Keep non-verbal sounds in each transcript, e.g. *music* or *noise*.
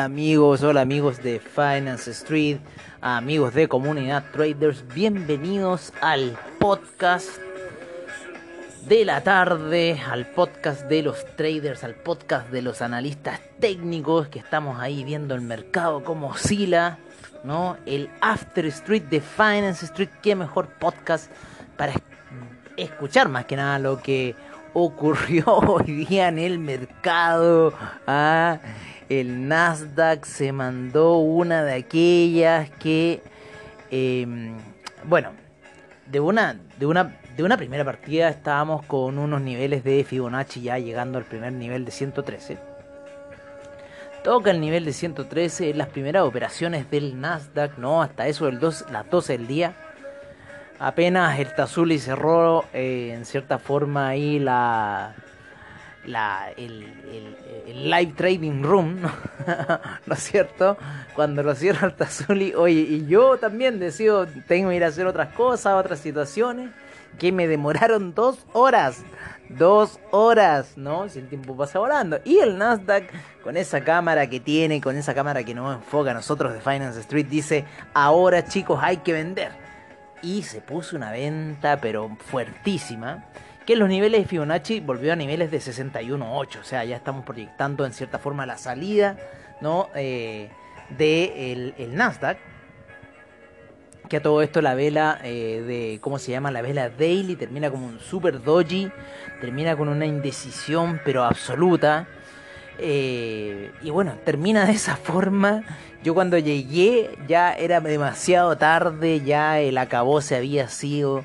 Amigos, hola amigos de Finance Street, amigos de Comunidad Traders, bienvenidos al podcast de la tarde, al podcast de los traders, al podcast de los analistas técnicos que estamos ahí viendo el mercado cómo oscila, ¿no? El After Street de Finance Street, qué mejor podcast para escuchar más que nada lo que *laughs* ocurrió hoy día en el mercado. ¿ah? El Nasdaq se mandó una de aquellas que, em, bueno, de una, de, una, de una primera partida estábamos con unos niveles de Fibonacci ya llegando al primer nivel de 113. Toca el nivel de 113 en las primeras operaciones del Nasdaq, ¿no? Hasta eso del 2, las 12 del día. Apenas el Tazuli cerró eh, en cierta forma ahí la, la, el, live trading room, *laughs* ¿no? es cierto? Cuando lo cierra el Tazuli, oye, y yo también decido, tengo que ir a hacer otras cosas, otras situaciones, que me demoraron dos horas, dos horas, ¿no? Si el tiempo pasa volando. Y el Nasdaq, con esa cámara que tiene, con esa cámara que nos enfoca a nosotros de Finance Street, dice, ahora chicos hay que vender. Y se puso una venta, pero fuertísima que los niveles de Fibonacci volvió a niveles de 61.8, o sea, ya estamos proyectando en cierta forma la salida ¿no? Eh, de el, Nasdaq. Que a todo esto la vela eh, de, ¿cómo se llama? La vela daily termina como un super doji, termina con una indecisión pero absoluta. Eh, y bueno, termina de esa forma. Yo cuando llegué ya era demasiado tarde, ya el acabó se había sido.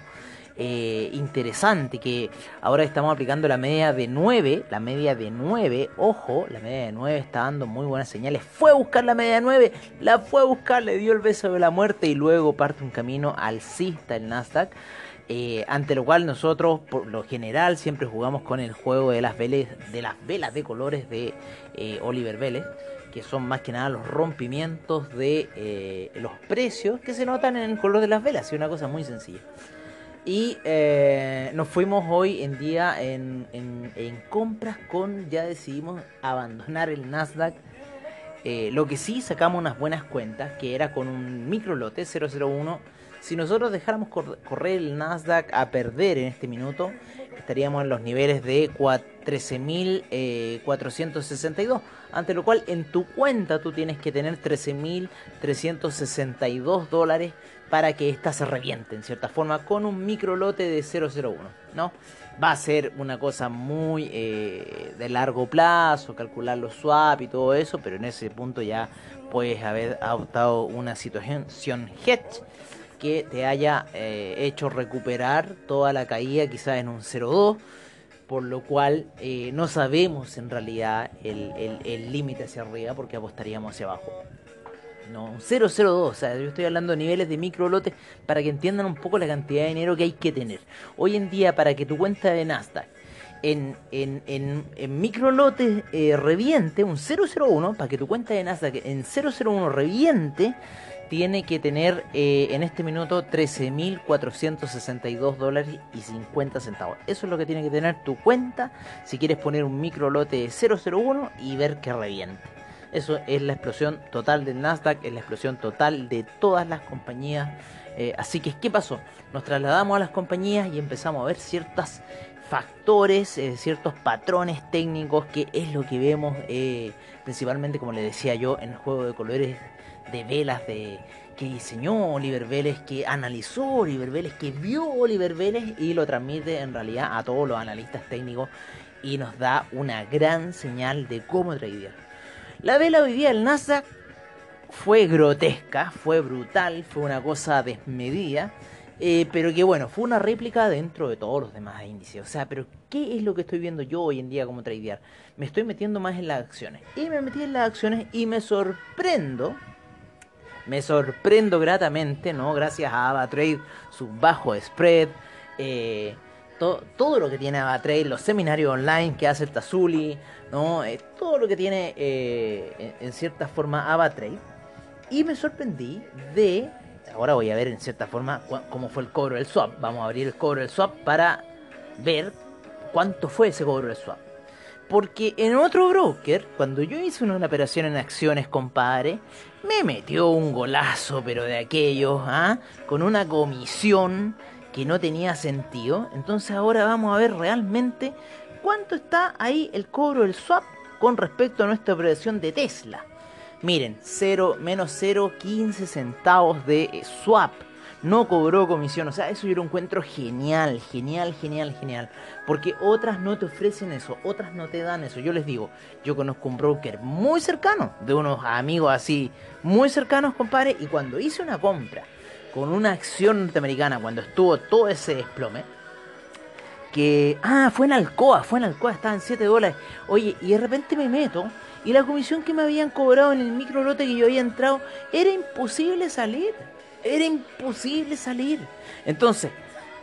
Eh, interesante que ahora estamos aplicando la media de 9, la media de 9, ojo, la media de 9 está dando muy buenas señales, fue a buscar la media de 9, la fue a buscar, le dio el beso de la muerte y luego parte un camino alcista el Nasdaq. Eh, ante lo cual nosotros por lo general siempre jugamos con el juego de las velas de las velas de colores de eh, Oliver Vélez que son más que nada los rompimientos de los precios que se notan en el color de las velas, es una cosa muy sencilla. Y eh, nos fuimos hoy en día en, en, compras con, ya decidimos abandonar el Nasdaq. Eh, lo que sí sacamos unas buenas cuentas, que era con un micro lote 001. Si nosotros dejáramos correr el Nasdaq a perder en este minuto, estaríamos en los niveles de 13.462. Eh, ante lo cual en tu cuenta tú tienes que tener 13.362 dólares para que ésta se reviente en cierta forma con un micro lote de 001, ¿no? Va a ser una cosa muy eh, de largo plazo, calcular los swap y todo eso, pero en ese punto ya puedes haber adoptado una situación hedge que te haya eh, hecho recuperar toda la caída quizás en un 0.2 por lo cual eh, no sabemos en realidad el límite hacia arriba porque apostaríamos hacia abajo. No, 002, o sea, yo estoy hablando de niveles de micro lotes para que entiendan un poco la cantidad de dinero que hay que tener. Hoy en día, para que tu cuenta de Nasdaq en, en, en, en micro lotes eh, reviente, un 001, para que tu cuenta de Nasdaq en 001 reviente, tiene que tener eh, en este minuto 13.462 dólares y 50 centavos. Eso es lo que tiene que tener tu cuenta si quieres poner un micro lote de 001 y ver que reviente. Eso es la explosión total del Nasdaq, es la explosión total de todas las compañías. Eh, así que, ¿qué pasó? Nos trasladamos a las compañías y empezamos a ver ciertos factores, eh, ciertos patrones técnicos, que es lo que vemos eh, principalmente, como le decía yo, en el juego de colores de velas de que diseñó Oliver Vélez, que analizó Oliver Vélez, que vio Oliver Vélez y lo transmite en realidad a todos los analistas técnicos y nos da una gran señal de cómo tradear. La vela hoy día del Nasdaq fue grotesca, fue brutal, fue una cosa desmedida. Eh, pero que bueno, fue una réplica dentro de todos los demás índices. O sea, pero ¿qué es lo que estoy viendo yo hoy en día como tradear? Me estoy metiendo más en las acciones. Y me metí en las acciones y me sorprendo. Me sorprendo gratamente, ¿no? Gracias a AvaTrade, su bajo spread. Eh, todo lo que tiene AvaTrade, los seminarios online que hace el Tazuli, ¿no? Eh, todo lo que tiene en, en cierta forma AvaTrade. Y me sorprendí de ahora voy a ver en cierta forma cómo fue el cobro del swap. Vamos a abrir el cobro del swap para ver cuánto fue ese cobro del swap. Porque en otro broker, cuando yo hice una, operación en acciones, compadre, me metió un golazo, pero de aquellos, ¿ah? con una comisión que no tenía sentido. Entonces ahora vamos a ver realmente cuánto está ahí el cobro del swap con respecto a nuestra operación de Tesla. Miren, 0, menos 0,15 centavos de swap. No cobró comisión. O sea, eso yo lo encuentro genial, genial, genial, genial. Porque otras no te ofrecen eso, otras no te dan eso. Yo les digo, yo conozco un broker muy cercano, de unos amigos así, muy cercanos, compadre. Y cuando hice una compra con una acción norteamericana, cuando estuvo todo ese desplome, que. Ah, fue en Alcoa, fue en Alcoa, estaba en 7 dólares. Oye, y de repente me meto y la comisión que me habían cobrado en el micro lote que yo había entrado, era imposible salir. Era imposible salir. Entonces,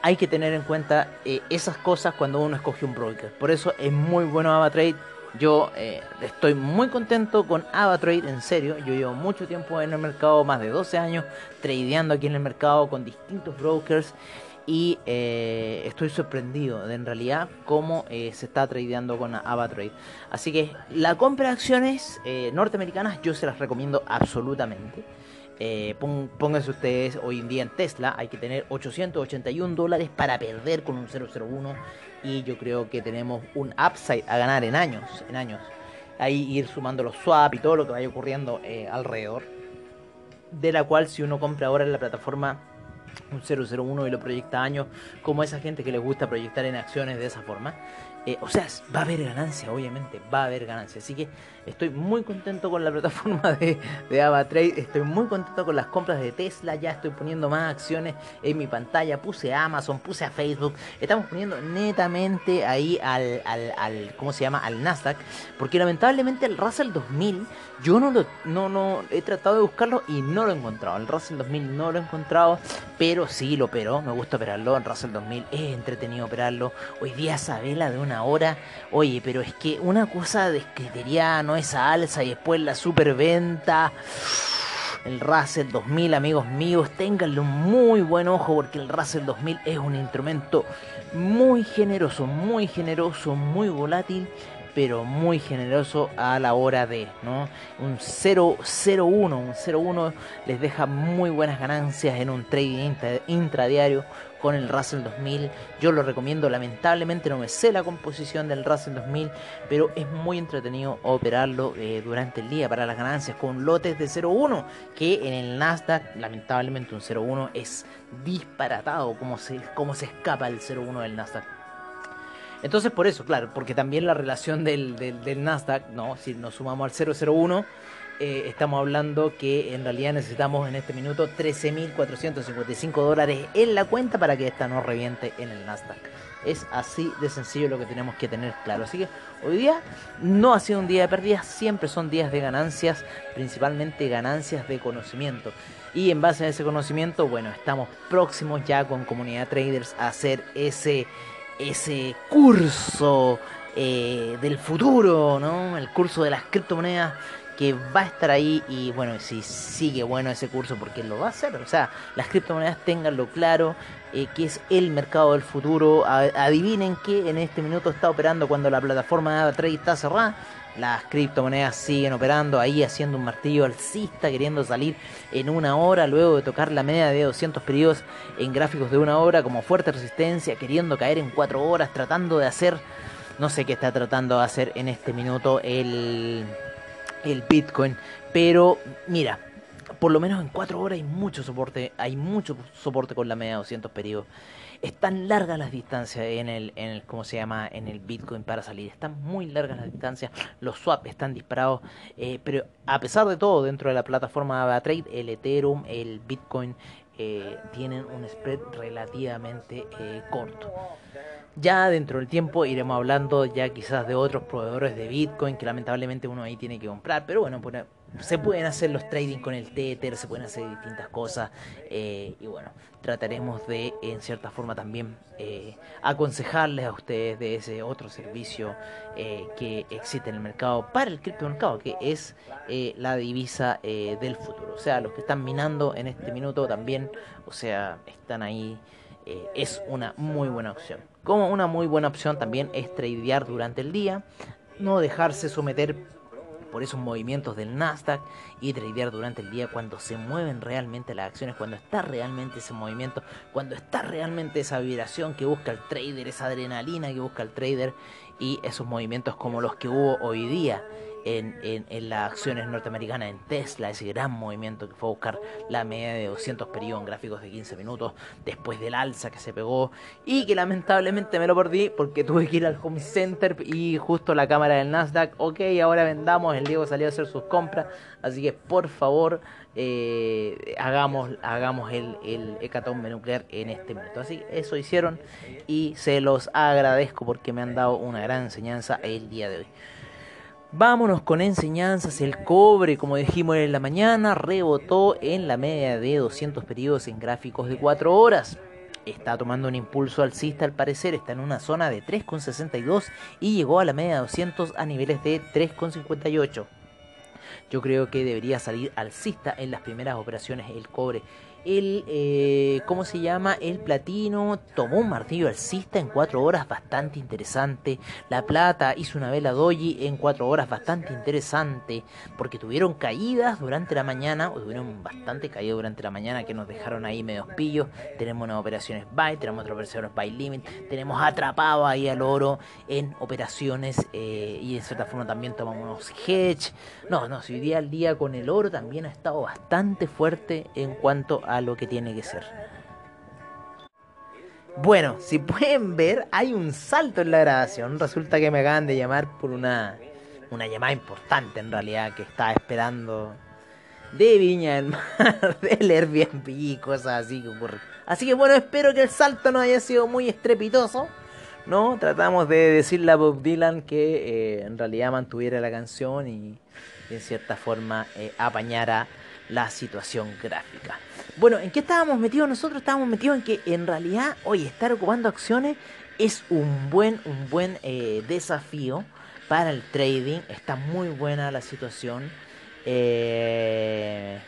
hay que tener en cuenta eh, esas cosas cuando uno escoge un broker. Por eso es muy bueno AvaTrade. Yo eh, estoy muy contento con AvaTrade, en serio. Yo llevo mucho tiempo en el mercado, más de 12 años, tradeando aquí en el mercado con distintos brokers y eh, estoy sorprendido de en realidad cómo eh, se está tradeando con AvaTrade. Así que la compra de acciones eh, norteamericanas yo se las recomiendo absolutamente. pónganse ustedes hoy en día en Tesla, hay que tener 881 dólares para perder con un 001 y yo creo que tenemos un upside a ganar en años, en años. Ahí ir sumando los swap y todo lo que vaya ocurriendo alrededor. De la cual si uno compra ahora en la plataforma un 001 y lo proyecta años, como esa gente que les gusta proyectar en acciones de esa forma. Eh, o sea, va a haber ganancia, obviamente, va a haber ganancia. Así que estoy muy contento con la *laughs* plataforma de, de AvaTrade, estoy muy contento con las compras de Tesla, ya estoy poniendo más acciones en mi pantalla, puse a Amazon, puse a Facebook, estamos poniendo netamente ahí al, al, al ¿cómo se llama? Al Nasdaq, porque lamentablemente el Russell 2000, yo no lo, no, no, he tratado de buscarlo y no lo he encontrado, el Russell 2000 no lo he encontrado, pero sí lo operó, me gusta operarlo, el Russell 2000 es entretenido operarlo, hoy día Sabela de una Ahora, Oye, pero es que una cosa de no esa alza y después la superventa. El Russell 2000, amigos míos, ténganle un muy buen ojo porque el Russell 2000 es un instrumento muy generoso, muy generoso, muy volátil pero muy generoso a la hora de, ¿no? Un 0.01, un 0.1 les deja muy buenas ganancias en un trading intradiario con el Russell 2000. Yo lo recomiendo, lamentablemente no me sé la composición del Russell 2000, pero es muy entretenido operarlo eh, durante el día para las ganancias con lotes de 0.1, que en el Nasdaq, lamentablemente un 0.1 es disparatado como se, como se escapa el 0.1 del Nasdaq. Entonces, por eso, claro, porque también la relación del, Nasdaq, ¿no? Si nos sumamos al 001, eh, estamos hablando que en realidad necesitamos en este minuto 13.455 dólares en la cuenta para que esta no reviente en el Nasdaq. Es así de sencillo lo que tenemos que tener claro. Así que hoy día no ha sido un día de pérdidas, siempre son días de ganancias, principalmente ganancias de conocimiento. Y en base a ese conocimiento, bueno, estamos próximos ya con Comunidad Traders a hacer ese ese curso eh, del futuro, ¿no? El curso de las criptomonedas que va a estar ahí y bueno, si sigue bueno ese curso porque lo va a hacer, o sea, las criptomonedas tenganlo claro, eh, que es el mercado del futuro, adivinen que en este minuto está operando cuando la plataforma de Trade está cerrada, las criptomonedas siguen operando ahí haciendo un martillo alcista, queriendo salir en una hora luego de tocar la media de 200 periodos en gráficos de una hora como fuerte resistencia, queriendo caer en 4 horas, tratando de hacer, no sé qué está tratando de hacer en este minuto el, el Bitcoin. Pero mira, por lo menos en 4 horas hay mucho soporte, hay mucho soporte con la media de 200 periodos. Están largas las distancias en el, en el, ¿cómo se llama? En el Bitcoin para salir. Están muy largas las distancias. Los swaps están disparados. Eh, pero a pesar de todo, dentro de la plataforma AvaTrade, el Ethereum, el Bitcoin, eh, tienen un spread relativamente eh, corto. Ya dentro del tiempo iremos hablando ya quizás de otros proveedores de Bitcoin que lamentablemente uno ahí tiene que comprar, pero bueno, se pueden hacer los trading con el Tether, se pueden hacer distintas cosas eh, y bueno, trataremos de en cierta forma también eh, aconsejarles a ustedes de ese otro servicio eh, que existe en el mercado para el criptomercado, que es la divisa del futuro. O sea, los que están minando en este minuto también, o sea, están ahí, es una muy buena opción. Como una muy buena opción también es tradear durante el día, no dejarse someter por esos movimientos del Nasdaq y tradear durante el día cuando se mueven realmente las acciones, cuando está realmente ese movimiento, cuando está realmente esa vibración que busca el trader, esa adrenalina que busca el trader y esos movimientos como los que hubo hoy día en, en, las acciones norteamericanas, en Tesla, ese gran movimiento que fue a buscar la media de 200 periodos en gráficos de 15 minutos después del alza que se pegó y que lamentablemente me lo perdí porque tuve que ir al home center y justo la cámara del Nasdaq, ok, ahora vendamos, el Diego salió a hacer sus compras, así que por favor eh, hagamos, hagamos el, el hecatombe nuclear en este momento. Así eso hicieron y se los agradezco porque me han dado una gran enseñanza el día de hoy. Vámonos con enseñanzas. El cobre, como dijimos en la mañana, rebotó en la media de 200 periodos en gráficos de 4 horas. Está tomando un impulso alcista al parecer, está en una zona de 3,62 y llegó a la media de 200 a niveles de 3,58. Yo creo que debería salir alcista en las primeras operaciones el cobre el, eh, ¿cómo se llama? El platino tomó un martillo alcista en 4 horas bastante interesante. La plata hizo una vela doji en 4 horas bastante interesante. Porque tuvieron caídas durante la mañana, o tuvieron bastante caídas durante la mañana que nos dejaron ahí medio pillos. Tenemos unas operaciones buy, tenemos otras operaciones buy limit. Tenemos atrapado ahí al oro en operaciones eh, y de cierta forma también tomamos hedge. No, no, si hoy día al día con el oro también ha estado bastante fuerte en cuanto a a lo que tiene que ser. Bueno, si pueden ver, hay un salto en la grabación. Resulta que me acaban de llamar por una, una llamada importante en realidad que estaba esperando de Viña del Mar, *laughs* del Airbnb y cosas así. Así que bueno, espero que el salto no haya sido muy estrepitoso. ¿no? Tratamos de decirle a Bob Dylan que eh, en realidad mantuviera la canción y en cierta forma eh, apañara la situación gráfica. Bueno, ¿en qué estábamos metidos nosotros? Estábamos metidos en que en realidad, hoy estar ocupando acciones es un buen, un buen eh, desafío para el trading. Está muy buena la situación. Eh,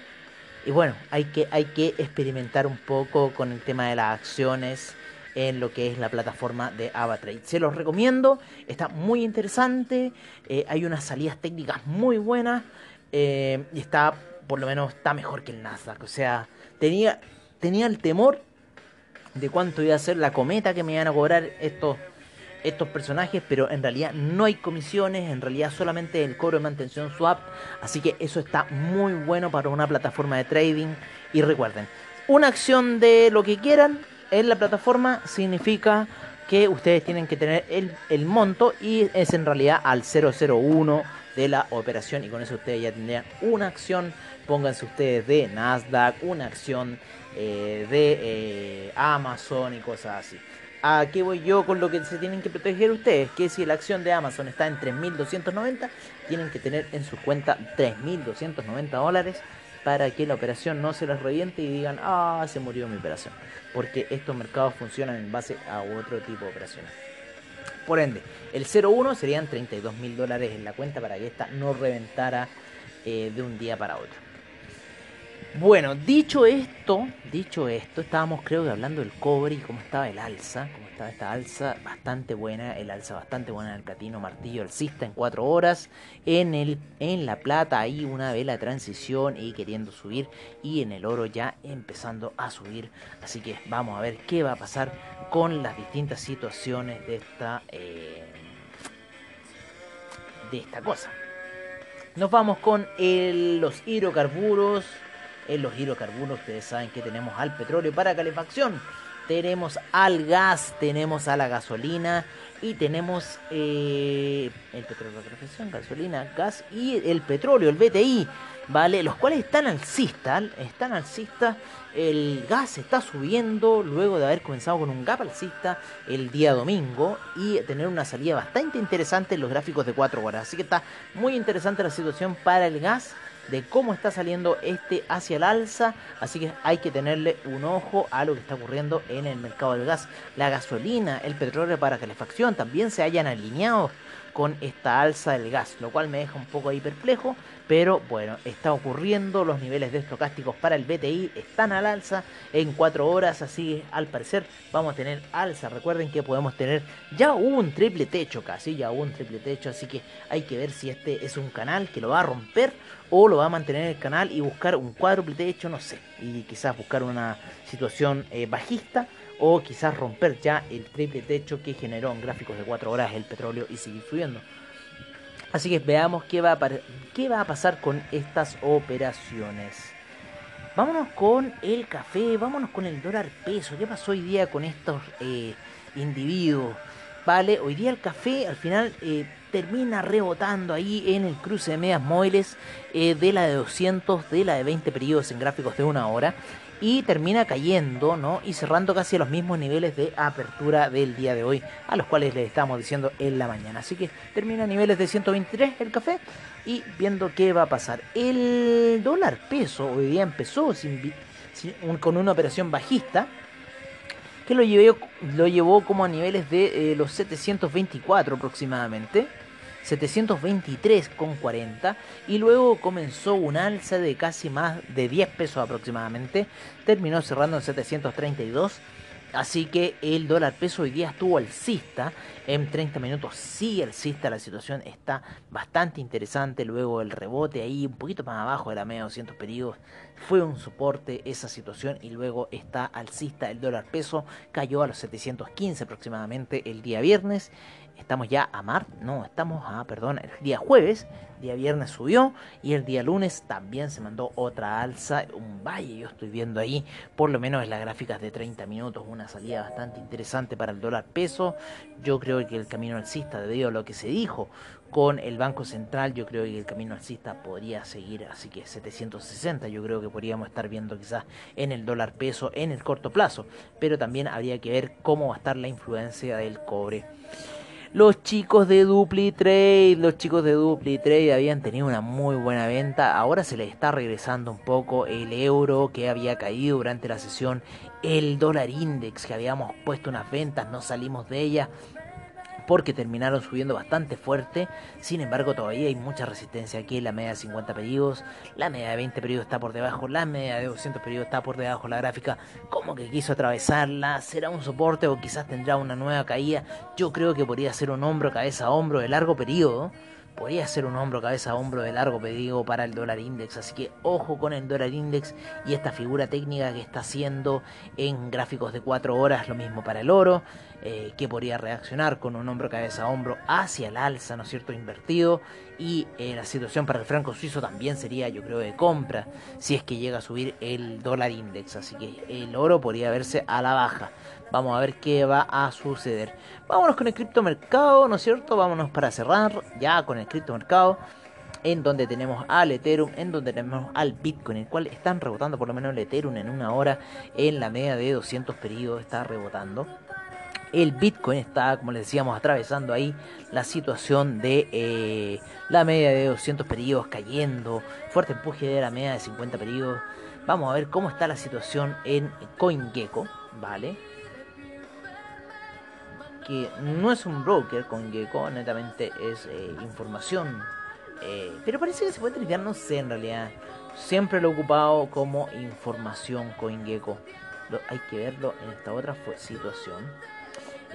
y bueno, hay que, hay que experimentar un poco con el tema de las acciones en lo que es la plataforma de AvaTrade. Se los recomiendo, está muy interesante, eh, hay unas salidas técnicas muy buenas y está por lo menos está mejor que el Nasdaq. O sea, tenía, tenía el temor de cuánto iba a ser la cometa que me iban a cobrar estos, estos personajes, pero en realidad no hay comisiones, en realidad solamente el cobro de mantención swap, así que eso está muy bueno para una plataforma de trading. Y recuerden, una acción de lo que quieran en la plataforma significa que ustedes tienen que tener el, el monto y es en realidad al 001 de la operación y con eso ustedes ya tendrían una acción pónganse ustedes de Nasdaq, una acción eh, de eh, Amazon y cosas así. ¿A qué voy yo con lo que se tienen que proteger ustedes? Que si la acción de Amazon está en 3.290, tienen que tener en su cuenta 3.290 dólares para que la operación no se les reviente y digan, ah, se murió mi operación. Porque estos mercados funcionan en base a otro tipo de operaciones. Por ende, el 01 serían 32 mil dólares en la cuenta para que esta no reventara eh, de un día para otro. Bueno, dicho esto, dicho esto, estábamos creo que hablando del cobre y cómo estaba el alza, cómo estaba esta alza bastante buena, el alza bastante buena en el platino martillo alcista en 4 horas, en el en la plata ahí una vela transición y queriendo subir y en el oro ya empezando a subir, así que vamos a ver qué va a pasar con las distintas situaciones de esta eh, esta cosa. Nos vamos con los hidrocarburos en los hidrocarburos. Ustedes saben que tenemos al petróleo para calefacción, tenemos al gas, tenemos a la gasolina y tenemos eh, el petróleo gasolina, gas y el petróleo, el BTI, ¿vale? Los cuales están alcistas, están alcistas. El gas está subiendo luego de haber comenzado con un gap alcista el día domingo y tener una salida bastante interesante en los gráficos de 4 horas. Así que está muy interesante la situación para el gas de cómo está saliendo este hacia el alza, así que hay que tenerle un ojo a lo que está ocurriendo en el mercado del gas. La gasolina, el petróleo para calefacción también se hayan alineado con esta alza del gas, lo cual me deja un poco ahí perplejo, pero bueno, está ocurriendo, los niveles de estocásticos para el BTI están al alza en 4 horas, así al parecer vamos a tener alza. Recuerden que podemos tener ya un triple techo casi, ya un triple techo, así que hay que ver si este es un canal que lo va a romper o lo va a mantener el canal y buscar un cuádruple techo, no sé, y quizás buscar una situación eh, bajista o quizás romper ya el triple techo que generó en gráficos de 4 horas el petróleo y seguir subiendo. Así que veamos qué va a, qué va a pasar con estas operaciones. Vámonos con el café, vámonos con el dólar peso. ¿Qué pasó hoy día con estos eh, individuos? Vale, hoy día el café al final eh, termina rebotando ahí en el cruce de medias móviles eh, de la de 200, de la de 20 periodos en gráficos de una hora y termina cayendo, ¿no? Y cerrando casi a los mismos niveles de apertura del día de hoy, a los cuales les estamos diciendo en la mañana. Así que termina a niveles de 123 el café y viendo qué va a pasar. El dólar peso hoy día empezó con una operación bajista que lo, lo llevó como a niveles de eh, los 724 aproximadamente 723,40 y luego comenzó un alza de casi más de 10 pesos aproximadamente, terminó cerrando en 732. Así que el dólar peso hoy día estuvo alcista en 30 minutos. Sí, alcista, la situación está bastante interesante. Luego el rebote ahí un poquito más abajo de la media 200 periodos fue un soporte esa situación y luego está alcista el dólar peso. Cayó a los 715 aproximadamente el día viernes Estamos ya a mar, no, estamos a, perdón, el día jueves, día viernes subió y el día lunes también se mandó otra alza, un valle, yo estoy viendo ahí, por lo menos en las gráficas de 30 minutos, una salida bastante interesante para el dólar peso. Yo creo que el camino alcista, debido a lo que se dijo con el Banco Central, yo creo que el camino alcista podría seguir, así que 760 yo creo que podríamos estar viendo quizás en el dólar peso en el corto plazo, pero también habría que ver cómo va a estar la influencia del cobre. Los chicos de DupliTrade, los chicos de DupliTrade habían tenido una muy buena venta. Ahora se les está regresando un poco el euro que había caído durante la sesión. El dólar index que habíamos puesto unas ventas, no salimos de ella porque terminaron subiendo bastante fuerte. Sin embargo, todavía hay mucha resistencia aquí. La media de 50 pedidos, la media de 20 pedidos está por debajo, la media de 200 pedidos está por debajo. La gráfica, como que quiso atravesarla, será un soporte o quizás tendrá una nueva caída. Yo creo que podría ser un hombro, cabeza, hombro de largo periodo podría ser un hombro, cabeza, hombro de largo pedido para el dólar index. Así que ojo con el dólar index y esta figura técnica que está haciendo en gráficos de 4 horas, lo mismo para el oro, eh, que podría reaccionar con un hombro, cabeza, hombro hacia el alza, ¿no es cierto?, invertido. Y eh, la situación para el franco suizo también sería, yo creo, de compra si es que llega a subir el dólar index. Así que el oro podría verse a la baja. Vamos a ver qué va a suceder. Vámonos con el criptomercado, ¿no es cierto? Vámonos para cerrar ya con el criptomercado. En donde tenemos al Ethereum, en donde tenemos al Bitcoin, el cual están rebotando por lo menos el Ethereum en una hora en la media de 200 periodos, está rebotando. El Bitcoin está, como les decíamos, atravesando ahí la situación de eh, la media de 200 periodos cayendo, fuerte empuje de la media de 50 periodos. Vamos a ver cómo está la situación en CoinGecko, ¿vale? que no es un broker con Gecko, netamente es eh, información. Eh, pero parece que se puede tradear, no sé en realidad. Siempre lo he ocupado como información CoinGecko. Hay que verlo en esta otra situación.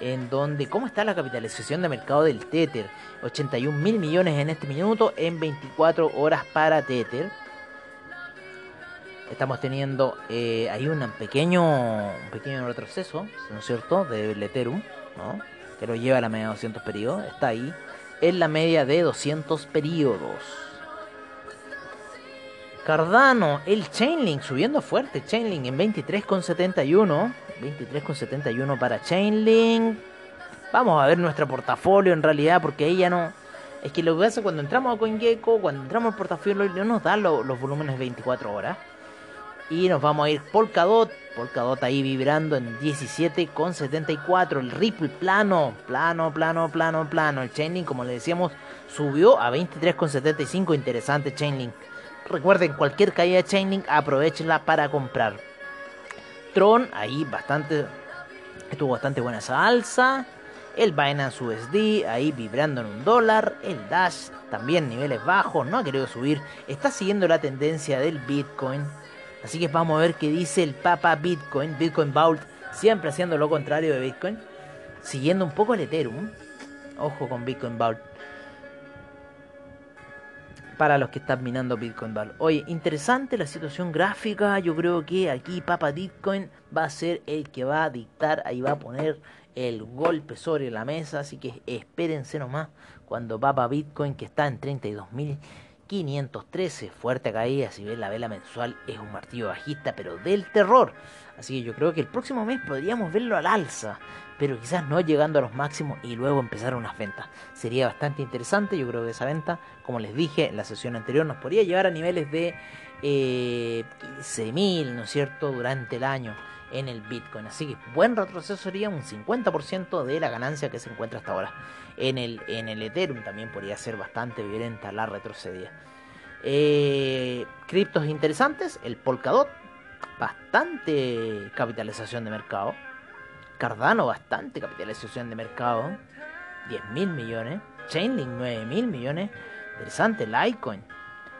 En donde, ¿cómo está la capitalización de mercado del Tether? 81 mil millones en este minuto en 24 horas para Tether. Estamos teniendo eh, un pequeño, un pequeño retroceso, ¿no es cierto?, de Ethereum que lo lleva a la media de 200 periodos, está ahí en la media de 200 periodos. Cardano, el Chainlink subiendo fuerte. Chainlink en 23,71. 23,71 para Chainlink. Vamos a ver nuestro portafolio en realidad porque ella no... Es que lo que pasa cuando entramos a CoinGecko, cuando entramos al portafolio no nos da los volúmenes 24 horas. Y nos vamos a ir Polkadot. Polkadot ahí vibrando en 17,74. El Ripple plano, plano, plano, plano, plano. El Chainlink, como le decíamos, subió a 23,75. Interesante Chainlink. Recuerden, cualquier caída de Chainlink, aprovechenla para comprar. Tron, ahí bastante. Estuvo bastante buena esa alza. El Binance USD ahí vibrando en un dólar. El Dash también niveles bajos, no ha querido subir. Está siguiendo la tendencia del Bitcoin. Así que vamos a ver qué dice el Papa Bitcoin. Bitcoin Vault siempre haciendo lo contrario de Bitcoin. Siguiendo un poco el Ethereum. Ojo con Bitcoin Vault. Para los que están minando Bitcoin Vault. Oye, interesante la situación gráfica. Yo creo que aquí Papa Bitcoin va a ser el que va a dictar. Ahí va a poner el golpe sobre la mesa. Así que espérense nomás cuando Papa Bitcoin, que está en 32.513, fuerte caída. Si ven la vela mensual, es un martillo bajista, pero del terror. Así que yo creo que el próximo mes podríamos verlo al alza, pero quizás no llegando a los máximos y luego empezar unas ventas. Sería bastante interesante, yo creo que esa venta, como les dije en la sesión anterior, nos podría llevar a niveles de eh, 15.000, ¿no es cierto?, durante el año en el Bitcoin. Así que buen retroceso sería un 50% de la ganancia que se encuentra hasta ahora. En el, en el Ethereum también podría ser bastante violenta la retrocedida. Eh, criptos interesantes, el Polkadot, bastante capitalización de mercado. Cardano, bastante capitalización de mercado, 10 mil millones. Chainlink, 9 mil millones. Interesante, Litecoin,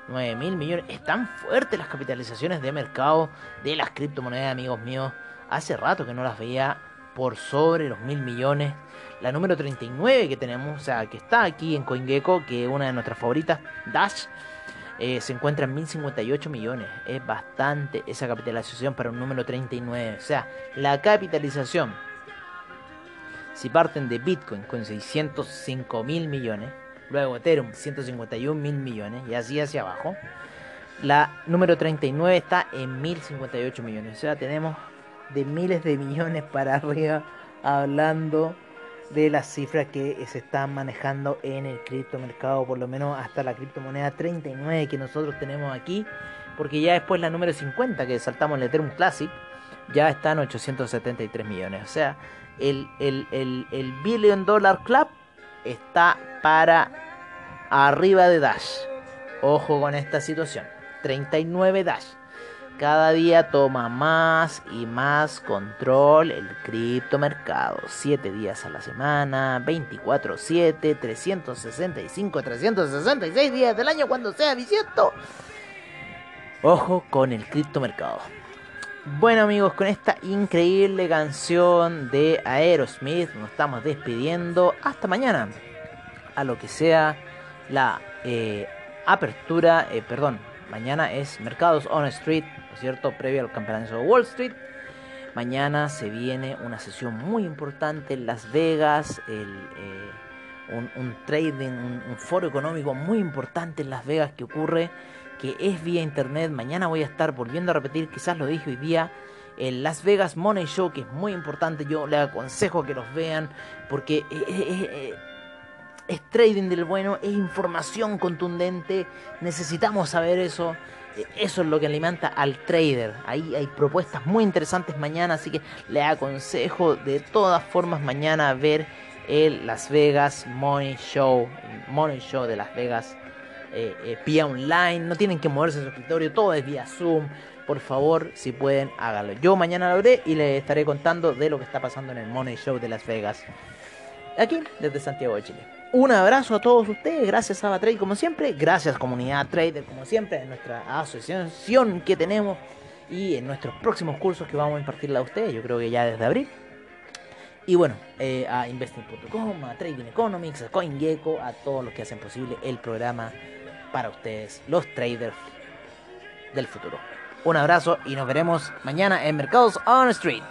9 mil millones. Están fuertes las capitalizaciones de mercado de las criptomonedas, amigos míos. Hace rato que no las veía por sobre los mil millones. La número 39 que tenemos, o sea, que está aquí en CoinGecko, que es una de nuestras favoritas, Dash, eh, se encuentra en 1058 millones. Es bastante esa capitalización para un número 39. O sea, la capitalización, si parten de Bitcoin con 605 mil millones, luego Ethereum 151 mil millones y así hacia abajo. La número 39 está en 1058 millones. O sea, tenemos de miles de millones para arriba hablando de las cifras que se están manejando en el criptomercado, por lo menos hasta la criptomoneda 39 que nosotros tenemos aquí, porque ya después la número 50 que saltamos en el Ethereum Classic, ya está en 873 millones. O sea, el, el, el, el Billion Dollar Club está para arriba de Dash. Ojo con esta situación. 39 Dash. Cada día toma más y más control el criptomercado. 7 días a la semana, 24, 7, 365, 366 días del año cuando sea bisiesto. Ojo con el criptomercado. Bueno amigos, con esta increíble canción de Aerosmith nos estamos despidiendo. Hasta mañana. A lo que sea la eh, apertura, eh, perdón, mañana es Mercados on Street, ¿no es cierto? Previo al campeonato de Wall Street. Mañana se viene una sesión muy importante en Las Vegas, eh, un, trading, un, foro económico muy importante en Las Vegas que ocurre, que es vía internet. Mañana voy a estar volviendo a repetir, quizás lo dije hoy día, el Las Vegas Money Show, que es muy importante. Yo les aconsejo que los vean porque es trading del bueno, es información contundente, necesitamos saber eso. Eso es lo que alimenta al trader. Ahí hay propuestas muy interesantes mañana, así que le aconsejo de todas formas mañana ver el Las Vegas Money Show, el Money Show de Las Vegas eh, eh, vía online. No tienen que moverse en su escritorio, todo es vía Zoom. Por favor, si pueden, háganlo. Yo mañana lo haré y les estaré contando de lo que está pasando en el Money Show de Las Vegas. Aquí, desde Santiago de Chile. Un abrazo a todos ustedes, gracias a Trade como siempre, gracias comunidad Trader como siempre, en nuestra asociación que tenemos y en nuestros próximos cursos que vamos a impartirle a ustedes, yo creo que ya desde abril. Y bueno, eh, a investing.com, a Trading Economics, a CoinGecko, a todos los que hacen posible el programa para ustedes, los traders del futuro. Un abrazo y nos veremos mañana en Mercados on Street.